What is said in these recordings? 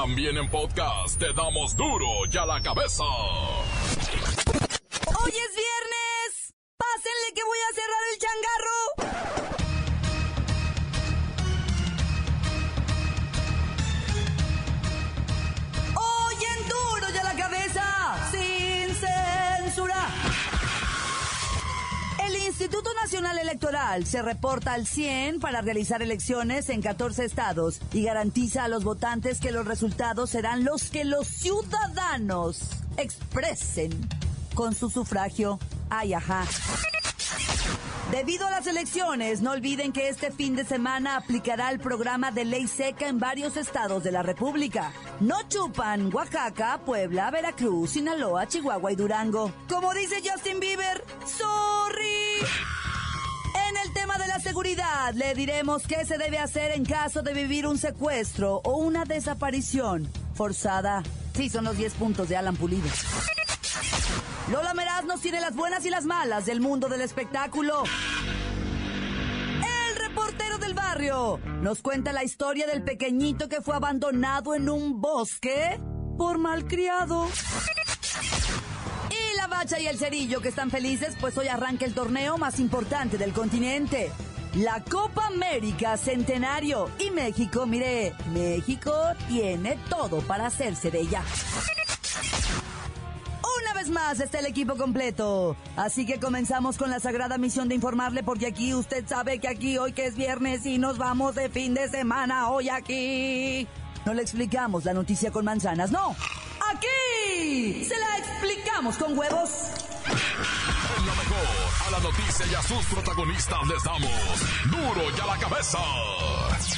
También en podcast te damos duro y a la cabeza. Nacional Electoral se reporta al 100 para realizar elecciones en 14 estados y garantiza a los votantes que los resultados serán los que los ciudadanos expresen con su sufragio. Ay, ajá. Debido a las elecciones, no olviden que este fin de semana aplicará el programa de ley seca en varios estados de la República. No chupan Oaxaca, Puebla, Veracruz, Sinaloa, Chihuahua y Durango. Como dice Justin Bieber, sorry. Seguridad, le diremos qué se debe hacer en caso de vivir un secuestro o una desaparición forzada. Sí, son los 10 puntos de Alan Pulido. Lola Meraz nos tiene las buenas y las malas del mundo del espectáculo. El reportero del barrio nos cuenta la historia del pequeñito que fue abandonado en un bosque por malcriado. Y la bacha y el cerillo que están felices, pues hoy arranca el torneo más importante del continente. La Copa América Centenario. Y México, mire, México tiene todo para hacerse de ella. Una vez más está el equipo completo. Así que comenzamos con la sagrada misión de informarle porque aquí usted sabe que aquí hoy que es viernes y nos vamos de fin de semana hoy aquí. No le explicamos la noticia con manzanas, no. Aquí se la explicamos con huevos. La noticia y a sus protagonistas les damos duro y a la cabeza.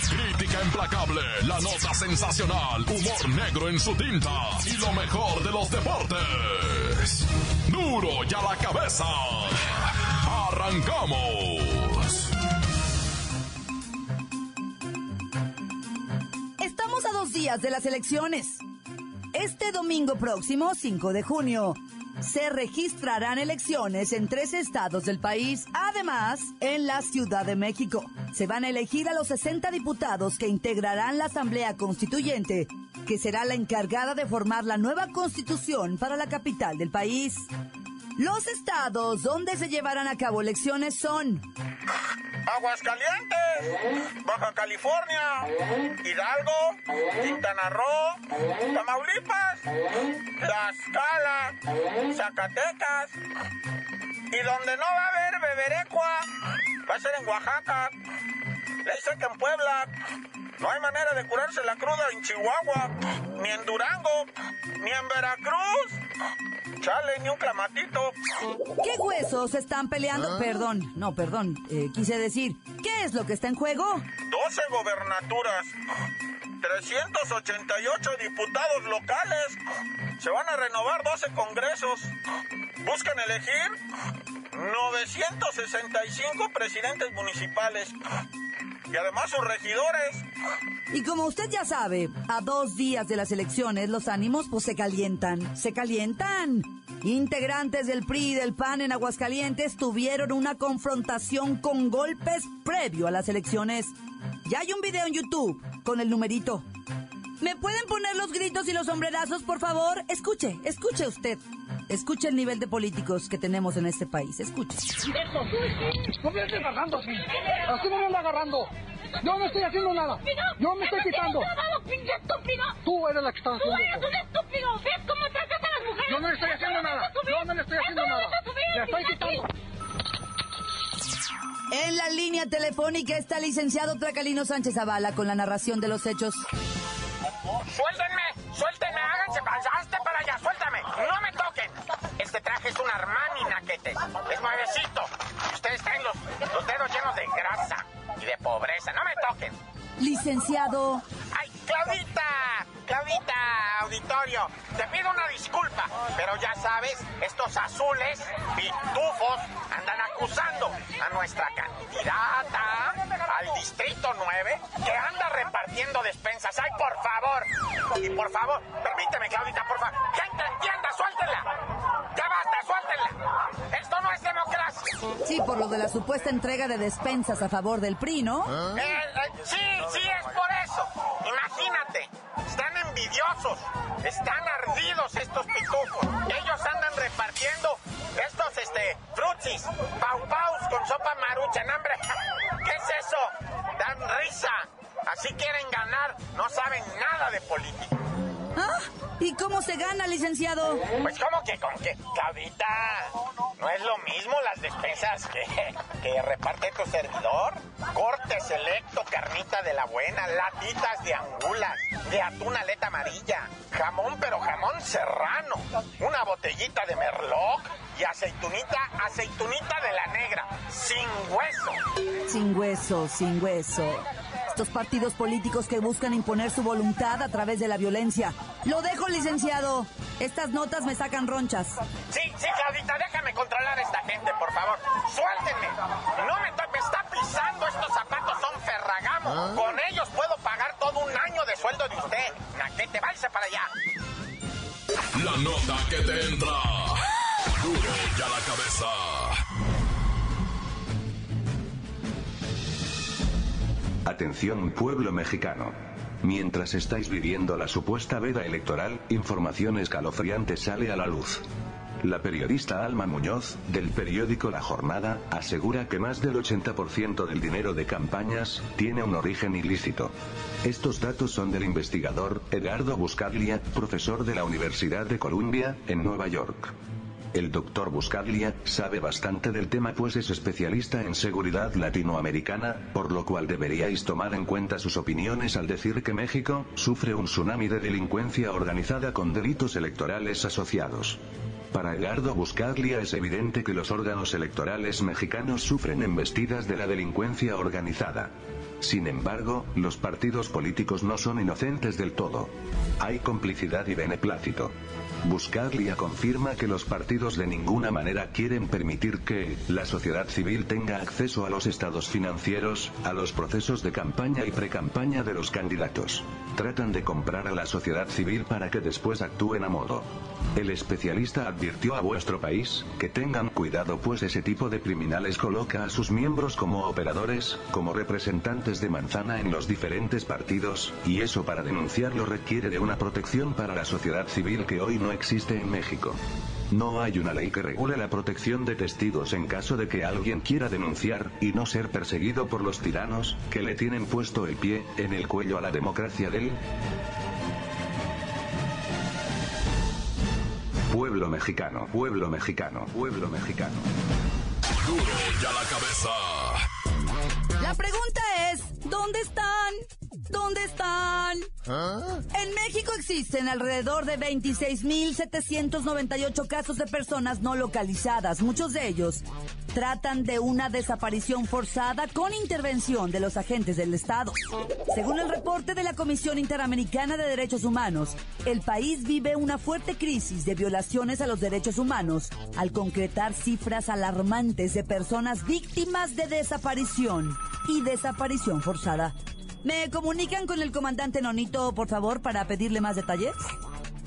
Crítica implacable, la nota sensacional, humor negro en su tinta y lo mejor de los deportes. Duro y a la cabeza. Arrancamos. Estamos a dos días de las elecciones. Este domingo próximo, 5 de junio, se registrarán elecciones en tres estados del país. Además, en la Ciudad de México, se van a elegir a los 60 diputados que integrarán la Asamblea Constituyente, que será la encargada de formar la nueva constitución para la capital del país. Los estados donde se llevarán a cabo elecciones son Aguascalientes, Baja California, Hidalgo, Quintana Roo, Tamaulipas, Tlaxcala, Zacatecas. Y donde no va a haber beberecua, va a ser en Oaxaca. Le dicen que en Puebla no hay manera de curarse la cruda en Chihuahua, ni en Durango, ni en Veracruz. Chale, ni un clamatito. ¿Qué huesos están peleando? Perdón, no, perdón, eh, quise decir, ¿qué es lo que está en juego? 12 gobernaturas, 388 diputados locales, se van a renovar 12 congresos, buscan elegir 965 presidentes municipales y además sus regidores. Y como usted ya sabe, a dos días de las elecciones los ánimos pues se calientan, se calientan. Integrantes del PRI y del PAN en Aguascalientes tuvieron una confrontación con golpes previo a las elecciones. Ya hay un video en YouTube con el numerito. ¿Me pueden poner los gritos y los sombrerazos, por favor? Escuche, escuche usted. Escuche el nivel de políticos que tenemos en este país. Escuche. Eso. No me estés agarrando así. Así no me anda agarrando. Yo no estoy haciendo nada. Yo me estoy quitando. pinche estúpido! Tú eres la que está ¡Tú haciendo eres eso. un estúpido! ¿Ves cómo tratas a las mujeres? Yo no le estoy haciendo nada. Yo no le estoy haciendo nada. Le estoy quitando. En la línea telefónica está el licenciado Tracalino Sánchez Zavala con la narración de los hechos. ¡Suéltenme! ¡Suéltenme! ¡Háganse! ¡Hazte para allá! ¡Suéltame! ¡No me toquen! Este traje es un Armani, naquete. Es nuevecito. Ustedes traen los, los dedos llenos de grasa y de pobreza. ¡No me toquen! Licenciado, ¡Ay, Claudita! Claudita, auditorio, te pido una disculpa, pero ya sabes, estos azules, pitufos, andan acusando a nuestra candidata Distrito 9 que anda repartiendo despensas. ¡Ay, por favor! Y por favor, permíteme, Claudita, por favor. ¡Gente, entienda! ¡Suéltenla! ¡Ya basta, suéltenla! ¡Esto no es democracia! sí, por lo de la supuesta entrega de despensas a favor del PRI, ¿no? Eh, eh, sí, sí, es por eso. Imagínate, están envidiosos Están ardidos estos pitufos. Ellos andan repartiendo estos, este, frutsis, licenciado? Pues como que con qué, Claudita, no es lo mismo las despensas que, que reparte tu servidor. Corte selecto, carnita de la buena, latitas de angulas, de atún aleta amarilla, jamón pero jamón serrano, una botellita de merlot y aceitunita, aceitunita de la negra, sin hueso. Sin hueso, sin hueso. Estos partidos políticos que buscan imponer su voluntad a través de la violencia. Lo dejo, licenciado. Estas notas me sacan ronchas. Sí, sí, Claudita, déjame controlar a esta gente, por favor. Suéltenme. No me, me está pisando, estos zapatos son ferragamo. Con ellos puedo pagar todo un año de sueldo de usted. Naquete, váyase para allá. La nota que te entra. Duro ya la cabeza. Atención pueblo mexicano. Mientras estáis viviendo la supuesta veda electoral, información escalofriante sale a la luz. La periodista Alma Muñoz, del periódico La Jornada, asegura que más del 80% del dinero de campañas tiene un origen ilícito. Estos datos son del investigador Edgardo Buscaglia, profesor de la Universidad de Columbia, en Nueva York. El doctor Buscaglia sabe bastante del tema pues es especialista en seguridad latinoamericana, por lo cual deberíais tomar en cuenta sus opiniones al decir que México sufre un tsunami de delincuencia organizada con delitos electorales asociados. Para Edgardo Buscaglia es evidente que los órganos electorales mexicanos sufren embestidas de la delincuencia organizada. Sin embargo, los partidos políticos no son inocentes del todo. Hay complicidad y beneplácito. Buscaglia confirma que los partidos de ninguna manera quieren permitir que la sociedad civil tenga acceso a los estados financieros, a los procesos de campaña y precampaña de los candidatos. Tratan de comprar a la sociedad civil para que después actúen a modo. El especialista advirtió a vuestro país que tengan cuidado pues ese tipo de criminales coloca a sus miembros como operadores, como representantes de manzana en los diferentes partidos, y eso para denunciarlo requiere de una protección para la sociedad civil que hoy no existe en México. No hay una ley que regule la protección de testigos en caso de que alguien quiera denunciar, y no ser perseguido por los tiranos, que le tienen puesto el pie, en el cuello a la democracia del pueblo mexicano, pueblo mexicano, pueblo mexicano. Duro ya la cabeza. La pregunta es, ¿dónde están? ¿Dónde están? En México existen alrededor de 26.798 casos de personas no localizadas. Muchos de ellos tratan de una desaparición forzada con intervención de los agentes del Estado. Según el reporte de la Comisión Interamericana de Derechos Humanos, el país vive una fuerte crisis de violaciones a los derechos humanos al concretar cifras alarmantes de personas víctimas de desaparición y desaparición forzada. ¿Me comunican con el comandante Nonito, por favor, para pedirle más detalles?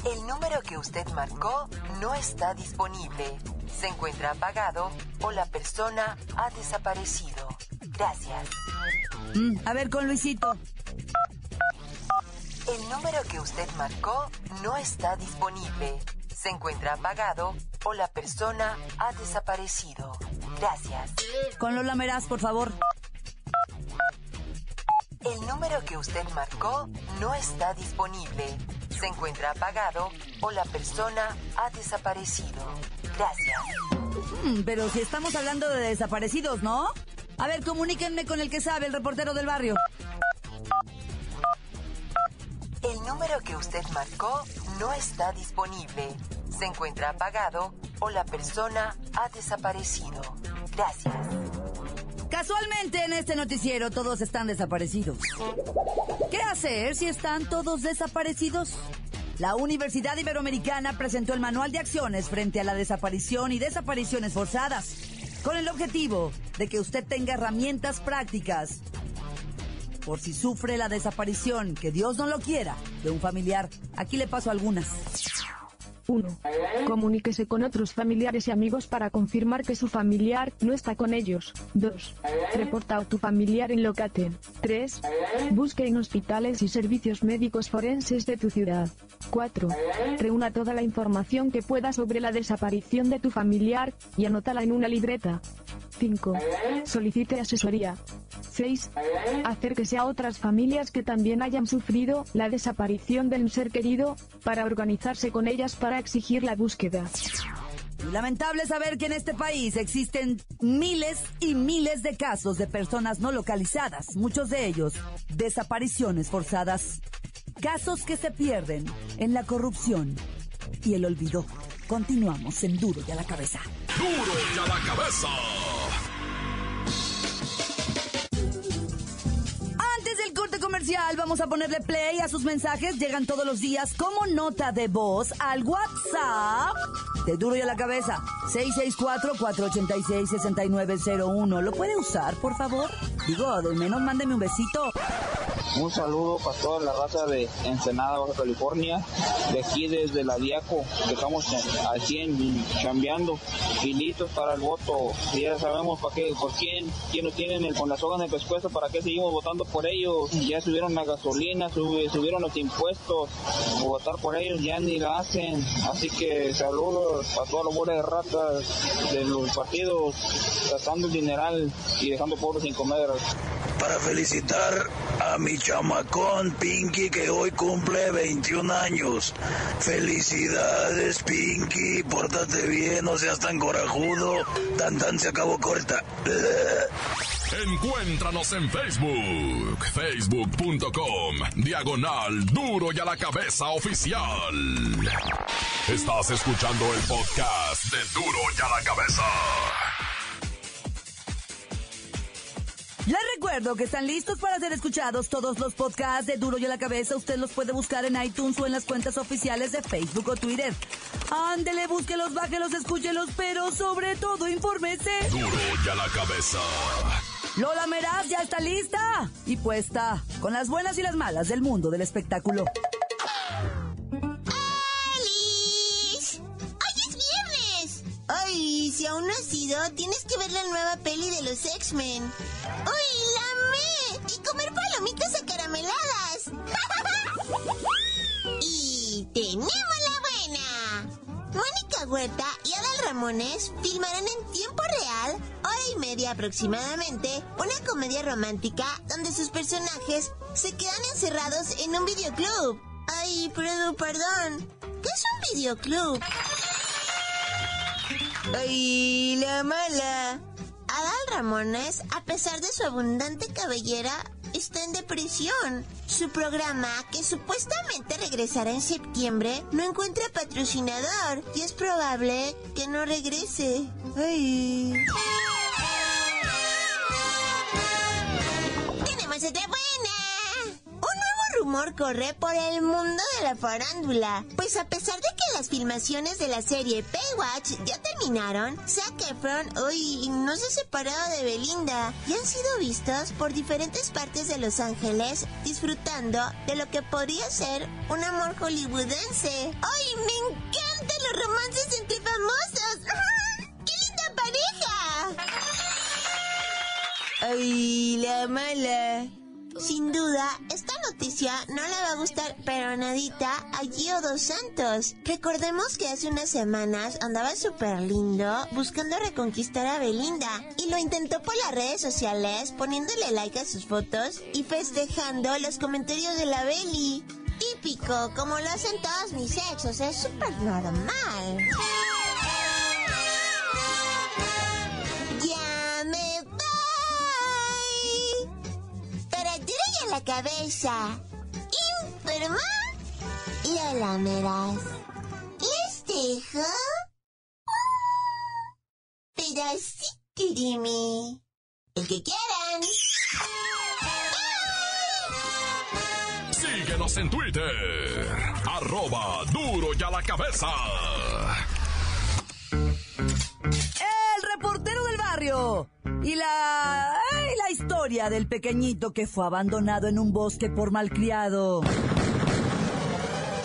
El número que usted marcó no está disponible. Se encuentra apagado o la persona ha desaparecido. Gracias. Mm, a ver, con Luisito. El número que usted marcó no está disponible. Se encuentra apagado o la persona ha desaparecido. Gracias. Con Lola Meraz, por favor. El número que usted marcó no está disponible. Se encuentra apagado o la persona ha desaparecido. Gracias. Mm, pero si estamos hablando de desaparecidos, ¿no? A ver, comuníquenme con el que sabe, el reportero del barrio. El número que usted marcó no está disponible. Se encuentra apagado o la persona ha desaparecido. Gracias. Casualmente en este noticiero todos están desaparecidos. ¿Qué hacer si están todos desaparecidos? La Universidad Iberoamericana presentó el manual de acciones frente a la desaparición y desapariciones forzadas, con el objetivo de que usted tenga herramientas prácticas por si sufre la desaparición, que Dios no lo quiera, de un familiar. Aquí le paso algunas. 1. Comuníquese con otros familiares y amigos para confirmar que su familiar no está con ellos. 2. Reporta a tu familiar en Locaten. 3. Busque en hospitales y servicios médicos forenses de tu ciudad. 4. Reúna toda la información que pueda sobre la desaparición de tu familiar y anótala en una libreta. 5. Solicite asesoría. 6. Acérquese a otras familias que también hayan sufrido la desaparición de un ser querido, para organizarse con ellas para exigir la búsqueda. Lamentable saber que en este país existen miles y miles de casos de personas no localizadas, muchos de ellos desapariciones forzadas, casos que se pierden en la corrupción y el olvido. Continuamos en Duro y a la cabeza. Duro y a la cabeza. Vamos a ponerle play a sus mensajes. Llegan todos los días como nota de voz al WhatsApp de Duro y a la Cabeza. 664-486-6901. ¿Lo puede usar, por favor? Digo, de menos mándeme un besito. Un saludo para toda la raza de Ensenada, Baja California, de aquí desde la Diaco, que estamos al 100 chambeando y listos para el voto. Ya sabemos para qué, por quién, quién nos tienen con las sogas en el para qué seguimos votando por ellos. Ya subieron la gasolina, sub- subieron los impuestos, votar por ellos ya ni la hacen. Así que saludos a toda la bola de ratas de los partidos, gastando el dineral y dejando pobres sin comer. Para felicitar a mi chamacón Pinky que hoy cumple 21 años. Felicidades Pinky, pórtate bien, no seas tan corajudo. Tan tan se acabó corta. Encuéntranos en Facebook, facebook.com, diagonal duro y a la cabeza oficial. Estás escuchando el podcast de Duro y a la cabeza. Les recuerdo que están listos para ser escuchados todos los podcasts de Duro y a la Cabeza. Usted los puede buscar en iTunes o en las cuentas oficiales de Facebook o Twitter. Ándele, búsquelos, bájelos, escúchelos, pero sobre todo infórmese. Duro y a la cabeza. Lola Meraz ya está lista y puesta con las buenas y las malas del mundo del espectáculo. Ay, si aún no has ido, tienes que ver la nueva peli de los X-Men. ¡Uy, la amé! Y comer palomitas acarameladas. y tenemos la buena. Mónica Huerta y Adal Ramones filmarán en tiempo real, hora y media aproximadamente, una comedia romántica donde sus personajes se quedan encerrados en un videoclub. Ay, pero perdón. ¿Qué es un videoclub? Ay, la mala. Adal Ramones, a pesar de su abundante cabellera, está en depresión. Su programa, que supuestamente regresará en septiembre, no encuentra patrocinador y es probable que no regrese. Ay. Corre por el mundo de la farándula. Pues a pesar de que las filmaciones de la serie Baywatch ya terminaron, Zac Efron hoy no se ha separado de Belinda y han sido vistos por diferentes partes de Los Ángeles disfrutando de lo que podría ser un amor hollywoodense. ¡Ay, me encantan los romances entre famosos! ¡Qué linda pareja! Ay, la mala. Sin duda, esta noticia no le va a gustar, pero nadita a Gio Dos Santos. Recordemos que hace unas semanas andaba súper lindo buscando reconquistar a Belinda y lo intentó por las redes sociales poniéndole like a sus fotos y festejando los comentarios de la Beli. Típico, como lo hacen todos mis exos, es súper normal. Cabeza. Informa. Lola Meraz. ¿Les dejo? Pedacito de mí. El que quieran. Síguenos en Twitter, arroba duro y a la cabeza. El reportero del barrio. Y la... historia del pequeñito que fue abandonado en un bosque por malcriado.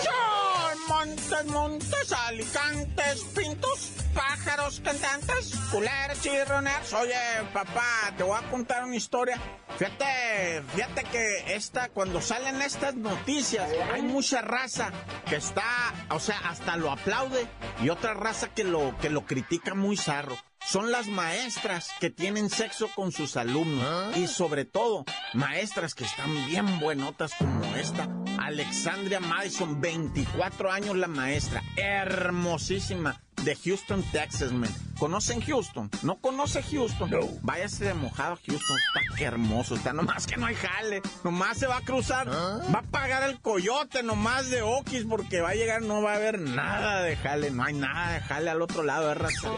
¡John Montes, montes, alicantes, pintos, pájaros, cantantes, culeros, chirroneros. Oye, papá, te voy a contar una historia. Fíjate, fíjate que esta, cuando salen estas noticias, hay mucha raza que está, o sea, hasta lo aplaude y otra raza que lo, que lo critica muy zarro son las maestras que tienen sexo con sus alumnos y sobre todo maestras que están bien buenotas como esta. Alexandria Madison, 24 años la maestra, hermosísima de Houston, Texas, man. ¿Conocen Houston? ¿No conoce Houston? No. Váyase de mojado a Houston. Está que hermoso. Está nomás que no hay jale. Nomás se va a cruzar. Va a pagar el coyote nomás de Oquis porque va a llegar, no va a haber nada de jale. No hay nada de jale al otro lado de raza.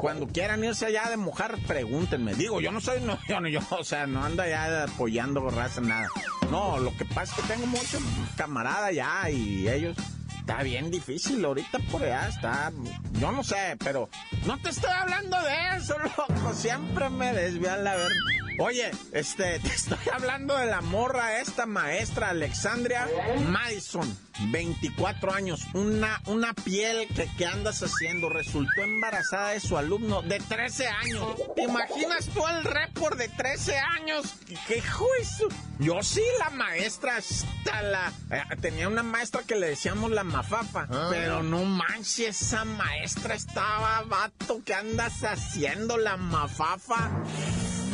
Cuando quieran irse allá de mojar, pregúntenme. Digo, yo no soy, no, yo, no, yo, o sea, no ando allá apoyando raza, nada. No, lo que pasa es que tengo muchos camaradas ya y ellos está bien difícil ahorita por allá, está, yo no sé, pero no te estoy hablando de eso, loco, siempre me desvían la verdad. Oye, este, te estoy hablando de la morra esta maestra Alexandria Madison, 24 años, una, una piel que, que andas haciendo, resultó embarazada de su alumno de 13 años. ¿Te imaginas tú el récord de 13 años? ¿Qué juicio? Yo sí, la maestra, está la, eh, tenía una maestra que le decíamos la mafafa, pero no manches, esa maestra estaba, vato, ¿qué andas haciendo la mafafa?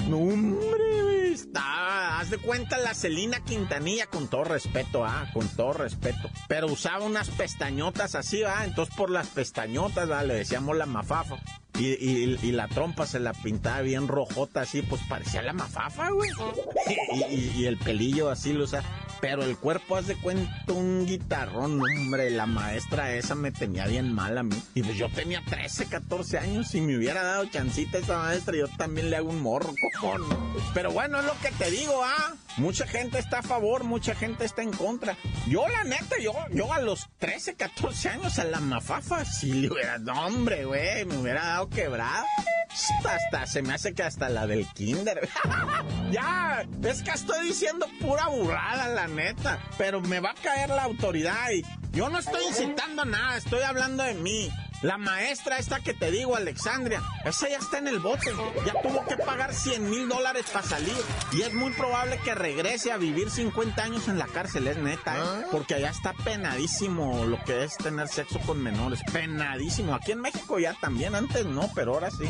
No, hombre, está. Haz de cuenta la Celina Quintanilla, con todo respeto, ah, con todo respeto. Pero usaba unas pestañotas así, ah, entonces por las pestañotas, ah, le decíamos la mafafa. Y, y, la trompa se la pintaba bien rojota, así, pues parecía la mafafa, güey. Y, y, el pelillo así lo usaba. Pero el cuerpo, haz de cuenta, un guitarrón, hombre. La maestra esa me tenía bien mal a mí. Y pues yo tenía 13, 14 años. Si me hubiera dado chancita esa maestra, yo también le hago un morro, cojón. Pero bueno, es lo que te digo, ah. Mucha gente está a favor, mucha gente está en contra. Yo, la neta, yo, yo a los 13, 14 años a la mafafa, si le hubiera, no, hombre, güey, me hubiera dado quebrado. Hasta, se me hace que hasta la del kinder. ya, es que estoy diciendo pura burrada, la neta. Pero me va a caer la autoridad y yo no estoy incitando nada, estoy hablando de mí. La maestra esta que te digo, Alexandria, esa ya está en el bote. Ya tuvo que pagar 100 mil dólares para salir. Y es muy probable que regrese a vivir 50 años en la cárcel, es neta, ¿eh? Porque allá está penadísimo lo que es tener sexo con menores. Penadísimo. Aquí en México ya también, antes no, pero ahora sí.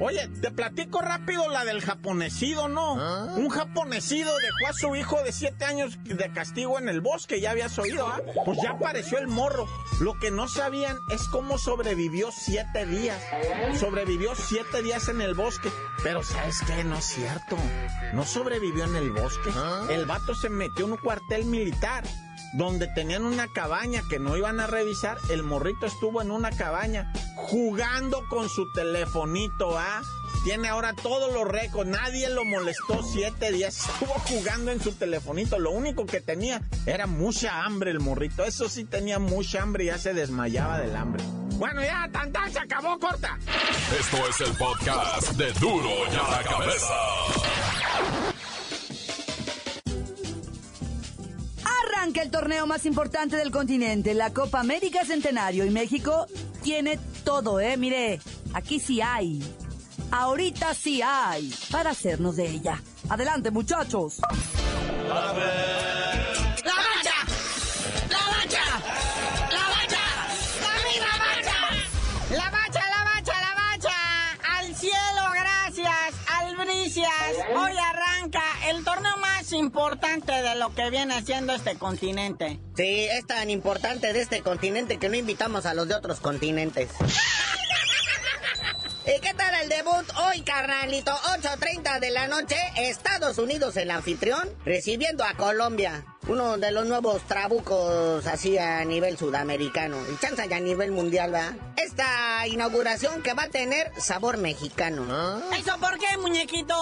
Oye, te platico rápido la del japonesido, ¿no? Un japonesido dejó a su hijo de 7 años de castigo en el bosque, ya habías oído, ¿ah? Pues ya apareció el morro. Lo que no sabían es cómo sobrevivió 7 días. Sobrevivió 7 días en el bosque. Pero ¿sabes qué? No es cierto. No sobrevivió en el bosque. El vato se metió en un cuartel militar donde tenían una cabaña que no iban a revisar, el morrito estuvo en una cabaña jugando con su telefonito, ¿ah? Tiene ahora todos los récords, nadie lo molestó siete días, estuvo jugando en su telefonito, lo único que tenía era mucha hambre el morrito, eso sí tenía mucha hambre y ya se desmayaba del hambre. Bueno, ya, tan, tan, se acabó, corta. Esto es el podcast de Duro y a la cabeza. Arranca el torneo más importante del continente, la Copa América Centenario, y México tiene todo, ¿eh? Mire, aquí sí hay. Ahorita sí hay para hacernos de ella. Adelante, muchachos. ¡La más importante de lo que viene siendo este continente. Sí, es tan importante de este continente que no invitamos a los de otros continentes. ¿Y qué tal el debut hoy, carnalito? 8.30 de la noche, Estados Unidos, el anfitrión, recibiendo a Colombia. Uno de los nuevos trabucos así a nivel sudamericano. Y chanza ya a nivel mundial, ¿va? Esta inauguración que va a tener sabor mexicano. ¿Eso por qué, muñequito?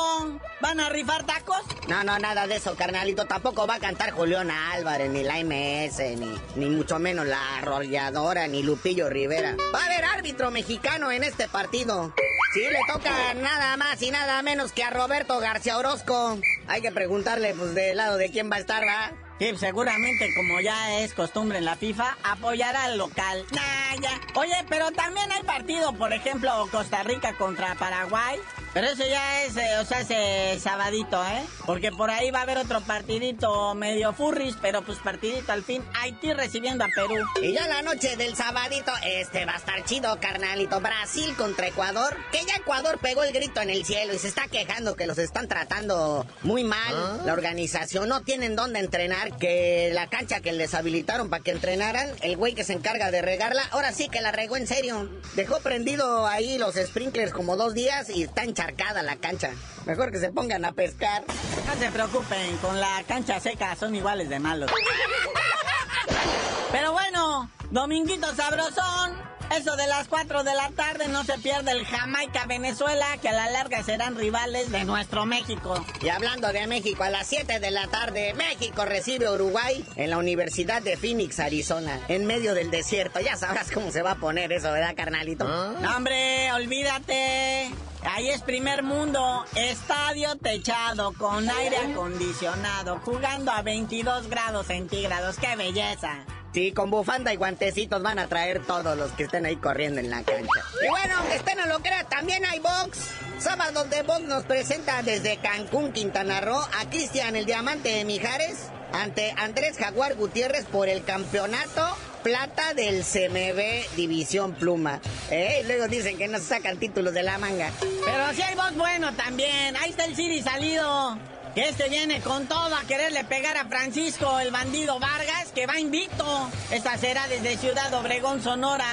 ¿Van a rifar tacos? No, no, nada de eso, carnalito. Tampoco va a cantar Julián Álvarez, ni la MS, ni, ni mucho menos la arrolladora, ni Lupillo Rivera. Va a haber árbitro mexicano en este partido. Sí, le toca nada más y nada menos que a Roberto García Orozco. Hay que preguntarle, pues, del lado de quién va a estar, ¿va? Sí, seguramente como ya es costumbre en la FIFA, apoyará al local. Nah, ya. Oye, pero también hay partido, por ejemplo, Costa Rica contra Paraguay. Pero eso ya es, eh, o sea, ese sabadito, ¿eh? Porque por ahí va a haber otro partidito medio furris, pero pues partidito al fin. Haití recibiendo a Perú. Y ya la noche del sabadito, este va a estar chido, carnalito. Brasil contra Ecuador. Que ya Ecuador pegó el grito en el cielo y se está quejando que los están tratando muy mal. La organización no tienen dónde entrenar. Que la cancha que les habilitaron para que entrenaran, el güey que se encarga de regarla, ahora sí que la regó en serio. Dejó prendido ahí los sprinklers como dos días y está encharcada la cancha. Mejor que se pongan a pescar. No se preocupen, con la cancha seca son iguales de malos. Pero bueno, dominguito sabrosón. Eso de las 4 de la tarde no se pierde el Jamaica-Venezuela, que a la larga serán rivales de nuestro México. Y hablando de México, a las 7 de la tarde, México recibe a Uruguay en la Universidad de Phoenix, Arizona, en medio del desierto. Ya sabrás cómo se va a poner eso, ¿verdad, carnalito? No, hombre, olvídate. Ahí es primer mundo, estadio techado con aire acondicionado, jugando a 22 grados centígrados, qué belleza. Sí, con bufanda y guantecitos van a traer todos los que estén ahí corriendo en la cancha. Y bueno, aunque usted no lo crea, también hay box. Sábado de box nos presenta desde Cancún, Quintana Roo, a Cristian el Diamante de Mijares ante Andrés Jaguar Gutiérrez por el campeonato plata del CMB División Pluma. ¿Eh? Luego dicen que no se sacan títulos de la manga. Pero si hay box bueno también. Ahí está el Siri salido. Que este viene con todo a quererle pegar a Francisco, el bandido Vargas, que va invicto. Esta será desde Ciudad Obregón, Sonora.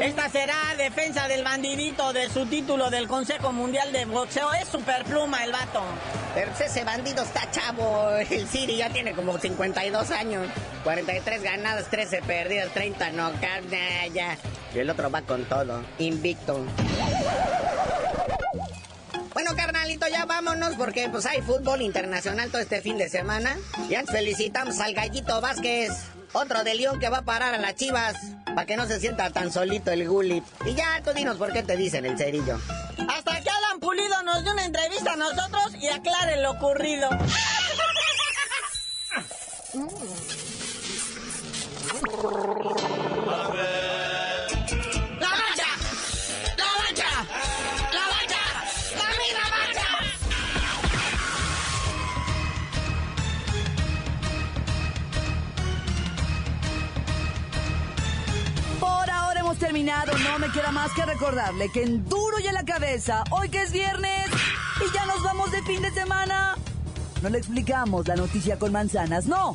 Esta será defensa del bandidito de su título del Consejo Mundial de Boxeo. Es superpluma el vato. Pero ese bandido está chavo. El Siri ya tiene como 52 años. 43 ganadas, 13 perdidas, 30 no. Ya. Y el otro va con todo. Invicto. Carnalito, ya vámonos porque pues hay fútbol internacional todo este fin de semana. Y antes felicitamos al Gallito Vázquez, otro de León que va a parar a las Chivas, para que no se sienta tan solito el Gullit. Y ya, tú dinos por qué te dicen el cerillo. Hasta que Alan Pulido nos dio una entrevista a nosotros y aclare lo ocurrido. No me queda más que recordarle que en duro y en la cabeza, hoy que es viernes y ya nos vamos de fin de semana. No le explicamos la noticia con manzanas, no.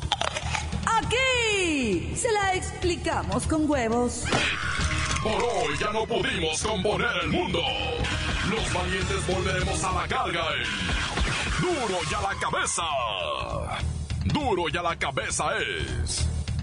Aquí se la explicamos con huevos. Por hoy ya no pudimos componer el mundo. Los valientes volveremos a la carga en Duro y a la cabeza. Duro y a la cabeza es